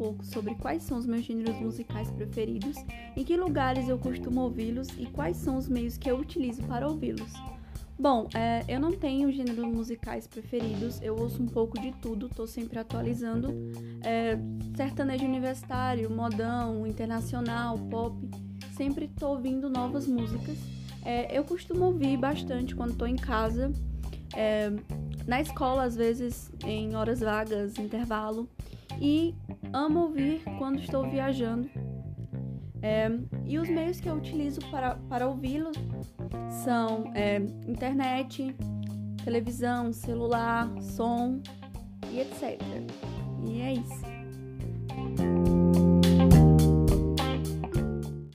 pouco sobre quais são os meus gêneros musicais preferidos, em que lugares eu costumo ouvi-los e quais são os meios que eu utilizo para ouvi-los. Bom, é, eu não tenho gêneros musicais preferidos, eu ouço um pouco de tudo, tô sempre atualizando. É, sertanejo universitário, modão, internacional, pop, sempre tô ouvindo novas músicas. É, eu costumo ouvir bastante quando tô em casa, é, na escola, às vezes, em horas vagas, intervalo, e amo ouvir quando estou viajando. É, e os meios que eu utilizo para, para ouvi-lo são é, internet, televisão, celular, som e etc. E é isso.